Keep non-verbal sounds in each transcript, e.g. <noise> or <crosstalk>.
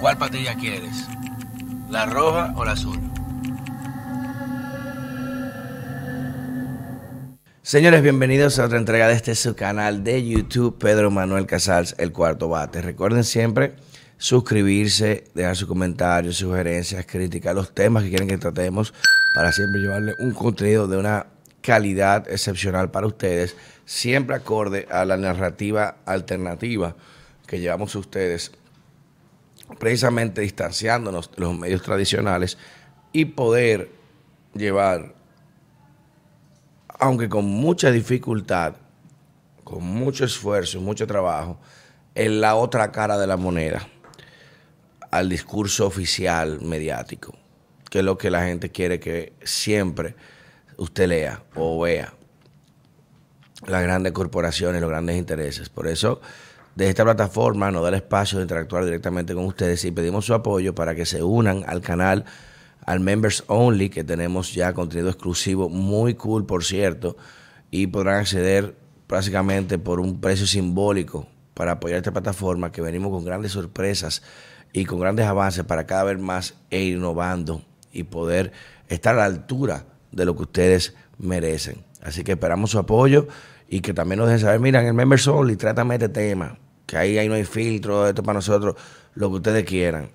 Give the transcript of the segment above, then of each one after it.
¿Cuál patilla quieres? ¿La roja o la azul? Señores, bienvenidos a otra entrega de este su canal de YouTube, Pedro Manuel Casals, El Cuarto Bate. Recuerden siempre suscribirse, dejar sus comentarios, sugerencias, críticas, los temas que quieren que tratemos para siempre llevarle un contenido de una calidad excepcional para ustedes, siempre acorde a la narrativa alternativa que llevamos ustedes, precisamente distanciándonos de los medios tradicionales y poder llevar, aunque con mucha dificultad, con mucho esfuerzo y mucho trabajo, en la otra cara de la moneda, al discurso oficial mediático, que es lo que la gente quiere que siempre usted lea o vea las grandes corporaciones, los grandes intereses. Por eso, de esta plataforma nos da el espacio de interactuar directamente con ustedes y pedimos su apoyo para que se unan al canal, al Members Only, que tenemos ya contenido exclusivo, muy cool, por cierto, y podrán acceder prácticamente por un precio simbólico para apoyar esta plataforma, que venimos con grandes sorpresas y con grandes avances para cada vez más e innovando y poder estar a la altura de lo que ustedes merecen. Así que esperamos su apoyo y que también nos dejen saber, mira, el Members Only, trátame este tema, que ahí, ahí no hay filtro, esto para nosotros, lo que ustedes quieran.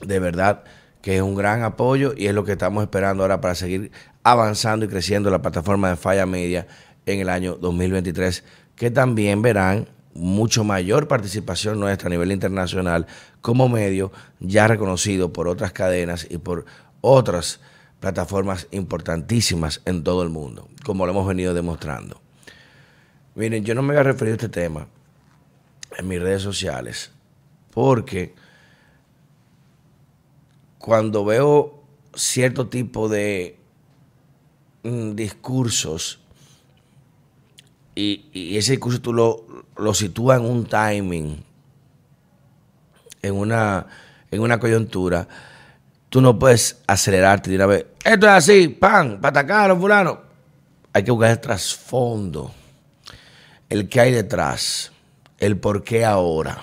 De verdad que es un gran apoyo y es lo que estamos esperando ahora para seguir avanzando y creciendo la plataforma de Falla Media en el año 2023, que también verán mucho mayor participación nuestra a nivel internacional como medio ya reconocido por otras cadenas y por otras plataformas importantísimas en todo el mundo, como lo hemos venido demostrando. Miren, yo no me voy a referir a este tema en mis redes sociales, porque cuando veo cierto tipo de mm, discursos y, ese discurso tú lo, sitúas en un timing, en una, en una coyuntura, tú no puedes acelerarte de una vez. Esto es así, pan, los fulanos. Hay que buscar el trasfondo, el que hay detrás, el por qué ahora,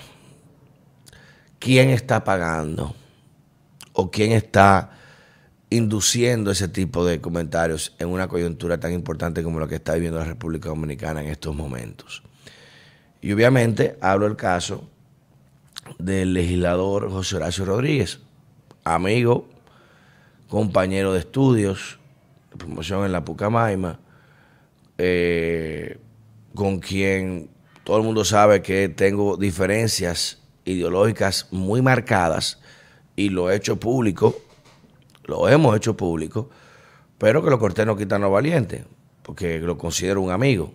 quién está pagando o quién está induciendo ese tipo de comentarios en una coyuntura tan importante como la que está viviendo la República Dominicana en estos momentos. Y obviamente hablo el caso del legislador José Horacio Rodríguez, amigo, compañero de estudios, de promoción en la Pucamaima, eh, con quien todo el mundo sabe que tengo diferencias ideológicas muy marcadas y lo he hecho público, lo hemos hecho público, pero que lo corté no quita no valiente, porque lo considero un amigo.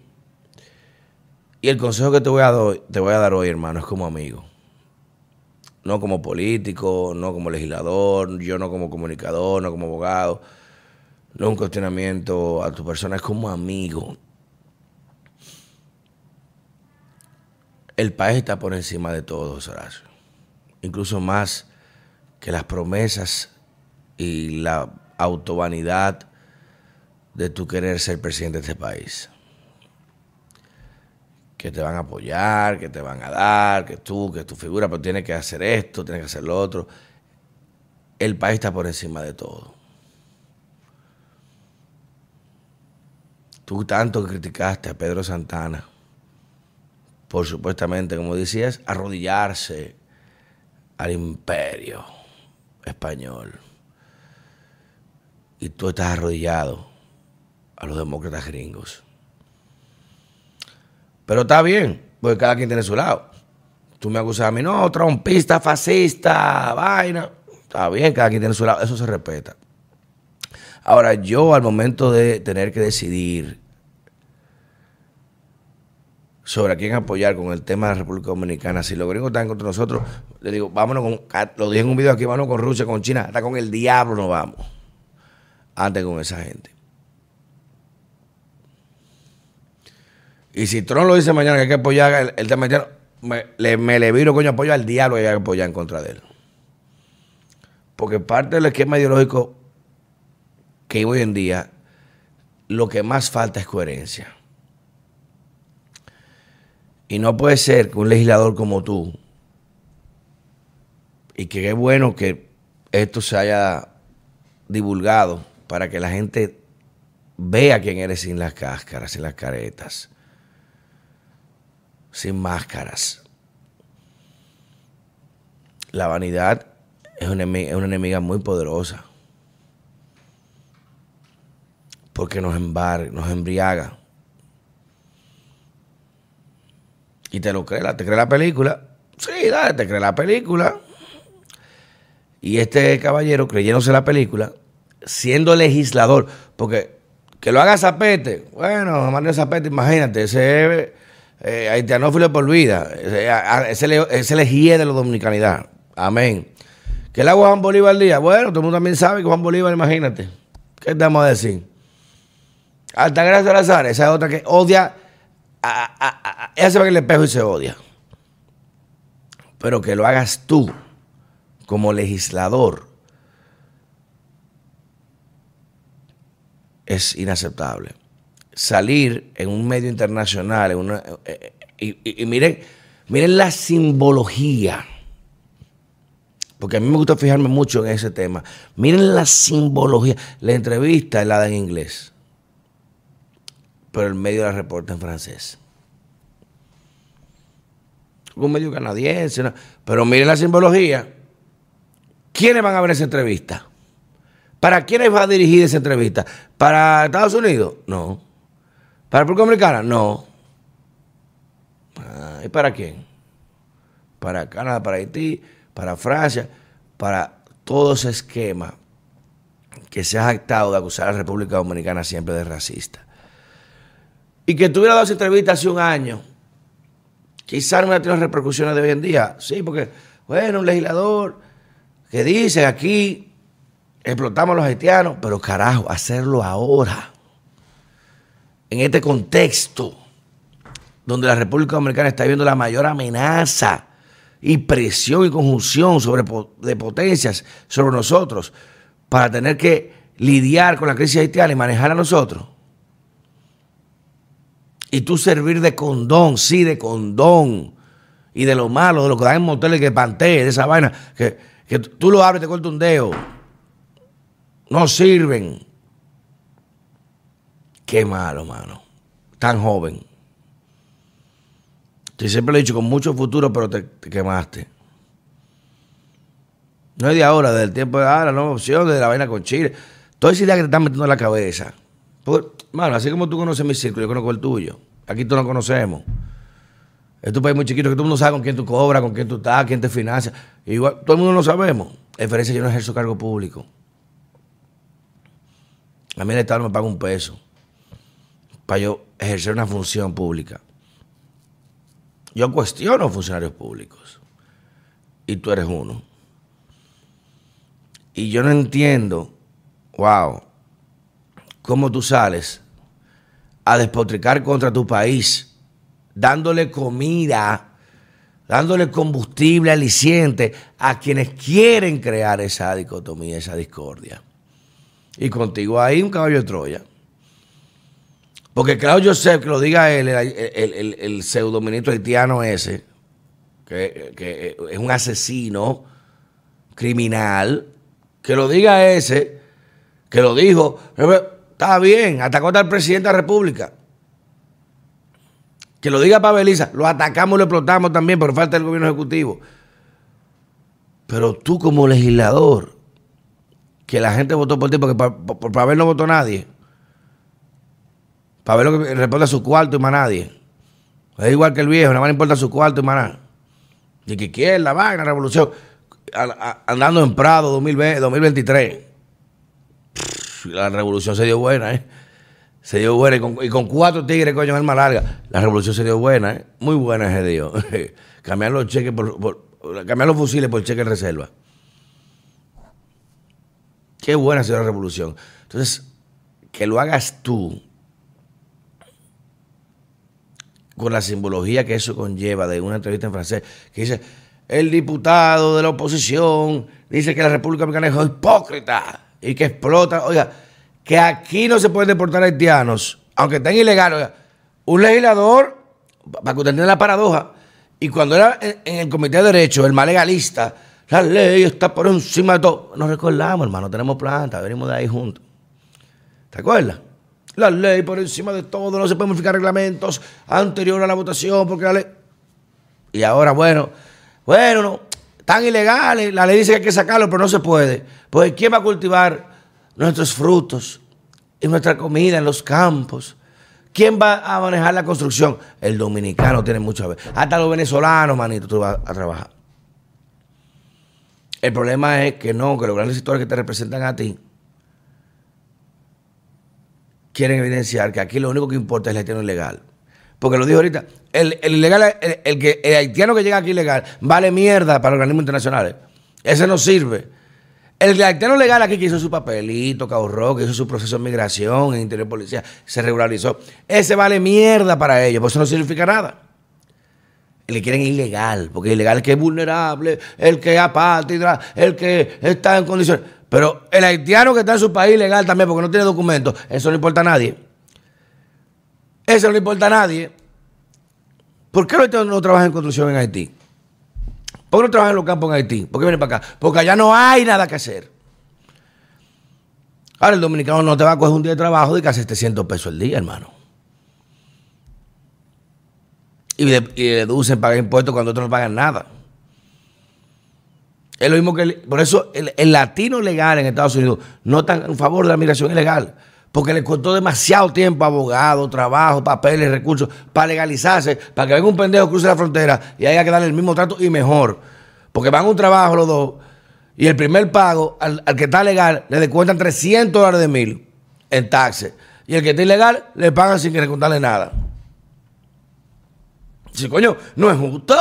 Y el consejo que te voy a, te voy a dar hoy, hermano, es como amigo no como político, no como legislador, yo no como comunicador, no como abogado, no un cuestionamiento a tu persona, es como amigo. El país está por encima de todo, Horacio. Incluso más que las promesas y la autovanidad de tu querer ser presidente de este país que te van a apoyar, que te van a dar, que tú, que tu figura, pero tienes que hacer esto, tienes que hacer lo otro. El país está por encima de todo. Tú tanto criticaste a Pedro Santana por supuestamente, como decías, arrodillarse al imperio español. Y tú estás arrodillado a los demócratas gringos. Pero está bien, porque cada quien tiene su lado. Tú me acusas a mí, no, trompista, fascista, vaina. Está bien, cada quien tiene su lado, eso se respeta. Ahora, yo al momento de tener que decidir sobre a quién apoyar con el tema de la República Dominicana, si los gringos están contra nosotros, le digo, vámonos con, lo dije en un video aquí, vámonos con Rusia, con China, hasta con el diablo nos vamos. Antes con esa gente. Y si Trump lo dice mañana que hay que apoyar el, tema me, le, me le viro coño apoyo al diablo y hay que apoyar en contra de él. Porque parte del esquema ideológico que hoy en día, lo que más falta es coherencia. Y no puede ser que un legislador como tú, y que es bueno que esto se haya divulgado para que la gente vea quién eres sin las cáscaras, sin las caretas, sin máscaras. La vanidad es una, enemiga, muy poderosa porque nos, embarga, nos embriaga. Y te lo crees, te cree la película. Sí, dale, te cree la película. Y este caballero, creyéndose la película, siendo legislador, porque que lo haga Zapete, bueno, Manuel Zapete, imagínate, ese eh, haitianófilo por vida, ese, ese, le de la dominicanidad. Amén. Que le hago Juan Bolívar día, bueno, todo el mundo también sabe que Juan Bolívar, imagínate. ¿Qué te vamos a decir? Altagracia Salazar, esa es otra que odia, ella se ve en el espejo y se odia. Pero que lo hagas tú como legislador es inaceptable. Salir en un medio internacional, una, eh, eh, y, miren, miren la simbología, porque a mí me gusta fijarme mucho en ese tema. Miren la simbología. La entrevista es la da en inglés, pero el medio la reporta en francés. Un medio canadiense, pero miren la simbología. ¿Quiénes van a ver esa entrevista? ¿Para quiénes va a dirigir esa entrevista? ¿Para Estados Unidos? No. ¿Para República Dominicana? No. Ah, ¿Y para quién? Para Canadá, para Haití, para Francia, para todo ese esquema que se ha jactado de acusar a la República Dominicana siempre de racista. Y que tuviera dos entrevistas hace un año, quizás no hubiera tenido repercusiones de hoy en día. Sí, porque, bueno, un legislador que dice aquí explotamos a los haitianos, pero carajo, hacerlo ahora, en este contexto donde la República Dominicana está viendo la mayor amenaza y presión y conjunción sobre, de potencias sobre nosotros para tener que lidiar con la crisis haitiana y manejar a nosotros. Y tú servir de condón, sí, de condón. Y de lo malo, de lo que dan en moteles que pantee, de esa vaina, que, que tú lo abres te corta un dedo no sirven. Qué malo, mano. Tan joven. Te siempre lo he dicho, con mucho futuro, pero te, quemaste. No es de ahora, del tiempo de ahora, no opción, de la vaina con Chile. Toda esa idea que te están metiendo en la cabeza. Porque, mano, así como tú conoces mi círculo, yo conozco el tuyo. Aquí tú no conocemos. Es tu país muy chiquito que todo el mundo sabe con quién tú cobras, con quién tú estás, quién te financia. Igual, todo el mundo lo sabemos. diferencia, yo no ejerzo cargo público. A mí el Estado no me paga un peso para yo ejercer una función pública. Yo cuestiono funcionarios públicos. Y tú eres uno. Y yo no entiendo, wow, cómo tú sales a despotricar contra tu país, dándole comida, dándole combustible aliciente a quienes quieren crear esa dicotomía, esa discordia. Y contigo hay un caballo de Troya. Porque Claudio Joseph, que lo diga él, el, el, haitiano ese, que, es un asesino criminal, que lo diga ese, que lo dijo, está bien, atacó al presidente de la República. Que lo diga Pabeliza, lo atacamos y lo explotamos también por falta del gobierno ejecutivo. Pero tú como legislador, que la gente votó por ti, porque para, ver no votó nadie. Para ver lo que responde a su cuarto y más nadie. Es igual que el viejo, nada más le importa su cuarto y más nada. Y que quiere la vaina, revolución. andando en Prado 2023. La revolución se dio buena, ¿eh? Se dio buena. Y con, cuatro tigres, coño, en el larga. La revolución se dio buena, ¿eh? Muy buena ese Dios. <laughs> cambiar los cheques por, Cambiar los fusiles por cheques reserva. Qué buena ha sido la revolución. Entonces, que lo hagas tú, con la simbología que eso conlleva de una entrevista en francés, que dice, el diputado de la oposición dice que la República Dominicana es hipócrita y que explota. Oiga, que aquí no se pueden deportar haitianos, aunque estén ilegales. un legislador, para que usted entienda la paradoja, y cuando era en el Comité de Derechos, el más legalista, La ley está por encima de todo. Nos recordamos, hermano, tenemos planta, venimos de ahí juntos. ¿Te acuerdas? La ley por encima de todo, no se pueden modificar reglamentos anterior a la votación, porque la ley. Y ahora, bueno, bueno, no, tan ilegales, la ley dice que hay que sacarlo, pero no se puede. Pues, ¿quién va a cultivar nuestros frutos y nuestra comida en los campos? ¿Quién va a manejar la construcción? El dominicano tiene mucho a ver. Hasta los venezolanos, manito, tú vas a trabajar. El problema es que no, que los grandes sectores que te representan a ti quieren evidenciar que aquí lo único que importa es el haitiano ilegal. Porque lo dijo ahorita, el, ilegal, el, que, el haitiano que llega aquí ilegal vale mierda para organismos internacionales. Ese no sirve. El haitiano legal aquí que hizo su papelito, que ahorró, que hizo su proceso de migración en interior policía, se regularizó. Ese vale mierda para ellos, por eso no significa nada. Le quieren ilegal, porque ilegal es que es vulnerable, el que es apátrida, el que está en condiciones. Pero el haitiano que está en su país legal también, porque no tiene documentos, eso no importa a nadie. Eso no le importa a nadie. ¿Por qué haitianos no trabajan en construcción en Haití? ¿Por qué no trabajan en los campos en Haití? ¿Por qué vienen para acá? Porque allá no hay nada que hacer. Ahora el dominicano no te va a coger un día de trabajo de casi 700 pesos el día, hermano. Y, deducen, pagar impuestos cuando otros no pagan nada. Es lo mismo que. por eso el, latino legal en Estados Unidos no está en favor de la migración ilegal. Porque le costó demasiado tiempo a abogados, trabajo, papeles, recursos, para legalizarse, para que venga un pendejo cruce la frontera y haya que darle el mismo trato y mejor. Porque van a un trabajo los dos y el primer pago al, que está legal le descuentan 300 dólares de mil en taxes. Y el que está ilegal le pagan sin que le contarle nada. Si coño, no es justo.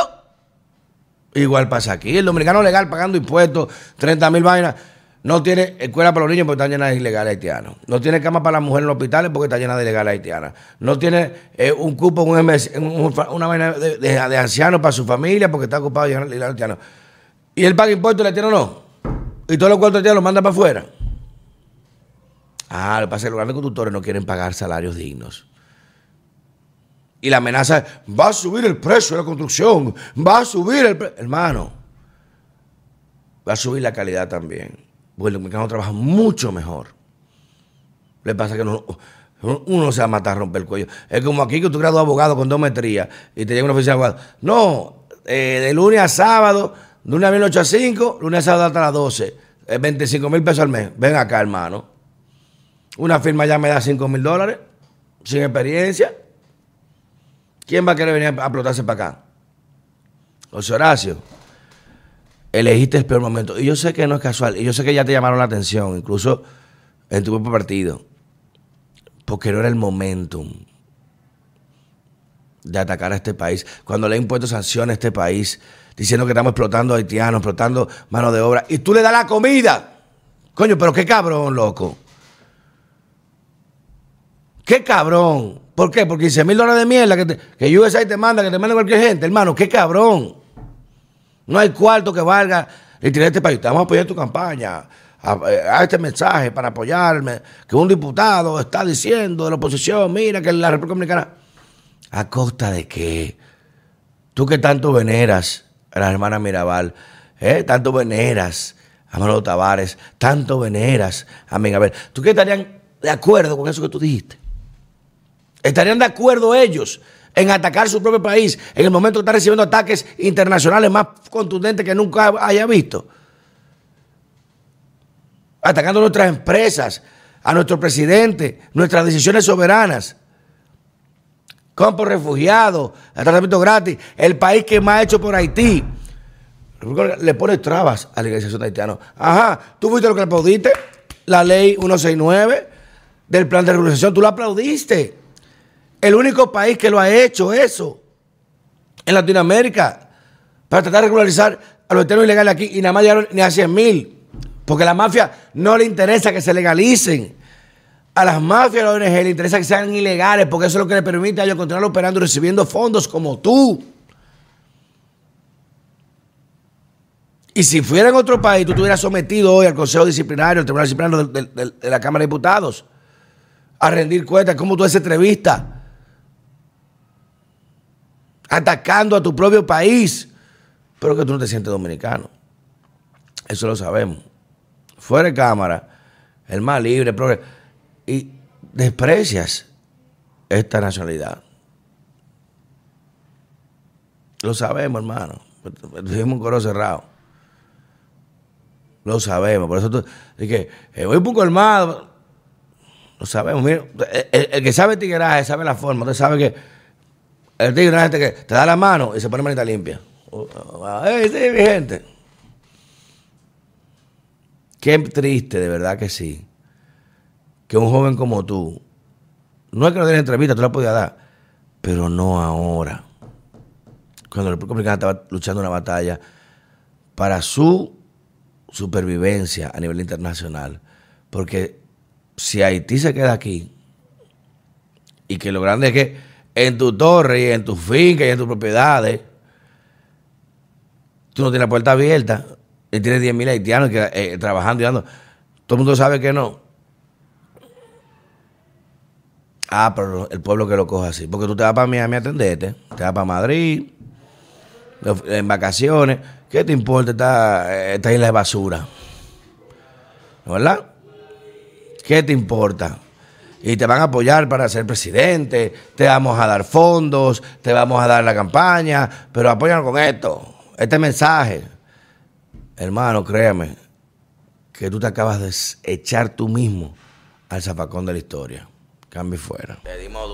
Igual pasa aquí. El dominicano legal pagando impuestos, 30 mil vainas. No tiene escuela para los niños porque está llena de ilegales haitianos. No tiene cama para las mujeres en los hospitales porque está llena de ilegales haitianas. No tiene eh, un cupo, un una vaina de, ancianos para su familia porque está ocupado de ilegales haitianos. Y él paga impuestos el haitiano no. Y todos los cuartos haitianos los manda para afuera. Ah, lo que pasa es que los grandes conductores no quieren pagar salarios dignos. Y la amenaza es, va a subir el precio de la construcción, va a subir el precio. Hermano, va a subir la calidad también. Porque el dominicano trabaja mucho mejor. Le pasa que uno se va a matar a romper el cuello. Es como aquí que tú graduas abogado con dos metrías y te llega una oficina de abogado. No, eh, de lunes a sábado, de lunes a 8 a 5, lunes a sábado hasta las 12. 25 mil pesos al mes. Ven acá, hermano. Una firma ya me da 5 mil dólares, sin experiencia. ¿Quién va a querer venir a explotarse para acá? José Horacio, elegiste el peor momento. Y yo sé que no es casual. Y yo sé que ya te llamaron la atención, incluso en tu propio partido. Porque no era el momentum de atacar a este país. Cuando le he impuesto sanciones a este país, diciendo que estamos explotando haitianos, explotando mano de obra. Y tú le das la comida. Coño, pero qué cabrón, loco. Qué cabrón. ¿Por qué? Porque 15 mil dólares de mierda que, te, que USA te manda, que te manda cualquier gente, hermano, qué cabrón. No hay cuarto que valga el este país. Te vamos a apoyar tu campaña. A, este mensaje para apoyarme, que un diputado está diciendo de la oposición, mira que la República Dominicana, ¿a costa de qué? Tú que tanto veneras a la hermana Mirabal, ¿eh? tanto veneras a Manolo Tavares, tanto veneras a ver, ¿tú qué estarían de acuerdo con eso que tú dijiste? ¿Estarían de acuerdo ellos en atacar su propio país en el momento que está recibiendo ataques internacionales más contundentes que nunca haya visto? Atacando nuestras empresas, a nuestro presidente, nuestras decisiones soberanas. Campo refugiados, tratamiento gratis, el país que más ha hecho por Haití. Le pone trabas a la de haitiana. Ajá, tú fuiste lo que aplaudiste, la ley 169 del plan de regularización, tú lo aplaudiste. El único país que lo ha hecho eso en Latinoamérica para tratar de regularizar a los eternos ilegales aquí y nada más llegaron ni a 100 mil. Porque a la mafia no le interesa que se legalicen. A las mafias, a la ONG, le interesa que sean ilegales porque eso es lo que le permite a ellos continuar operando y recibiendo fondos como tú. Y si fuera en otro país, tú estuvieras sometido hoy al Consejo Disciplinario, al Tribunal Disciplinario de, la Cámara de Diputados, a rendir cuentas, cómo tú haces entrevista atacando a tu propio país, pero que tú no te sientes dominicano. Eso lo sabemos. Fuera de cámara, el más libre, y desprecias esta nacionalidad. Lo sabemos, hermano. Vivimos un coro cerrado. Lo sabemos. Por eso tú, que eh, voy un poco armado. Lo sabemos. Mira, el, que sabe tigueraje sabe la forma. Usted sabe que el tigre es este que te da la mano y se pone manita limpia. ¡Ey, sí, mi gente! Qué triste, de verdad que sí. Que un joven como tú, no es que no den entrevista, tú la podías dar, pero no ahora cuando la República Dominicana estaba luchando una batalla para su supervivencia a nivel internacional. Porque si Haití se queda aquí, y que lo grande es que en tu torre y en tu finca y en tus propiedades, tú no tienes la puerta abierta y tienes 10.000 haitianos eh, trabajando y dando. Todo el mundo sabe que no. Ah, pero el pueblo que lo coja así. Porque tú te vas para Miami a atenderte, te vas para Madrid, en vacaciones. ¿Qué te importa esta, esta isla de basura? ¿Verdad? ¿Qué te importa? Y te van a apoyar para ser presidente, te vamos a dar fondos, te vamos a dar la campaña, pero apóyanos con esto, este mensaje. Hermano, créame, que tú te acabas de echar tú mismo al zapacón de la historia. Cambio fuera. Le dimos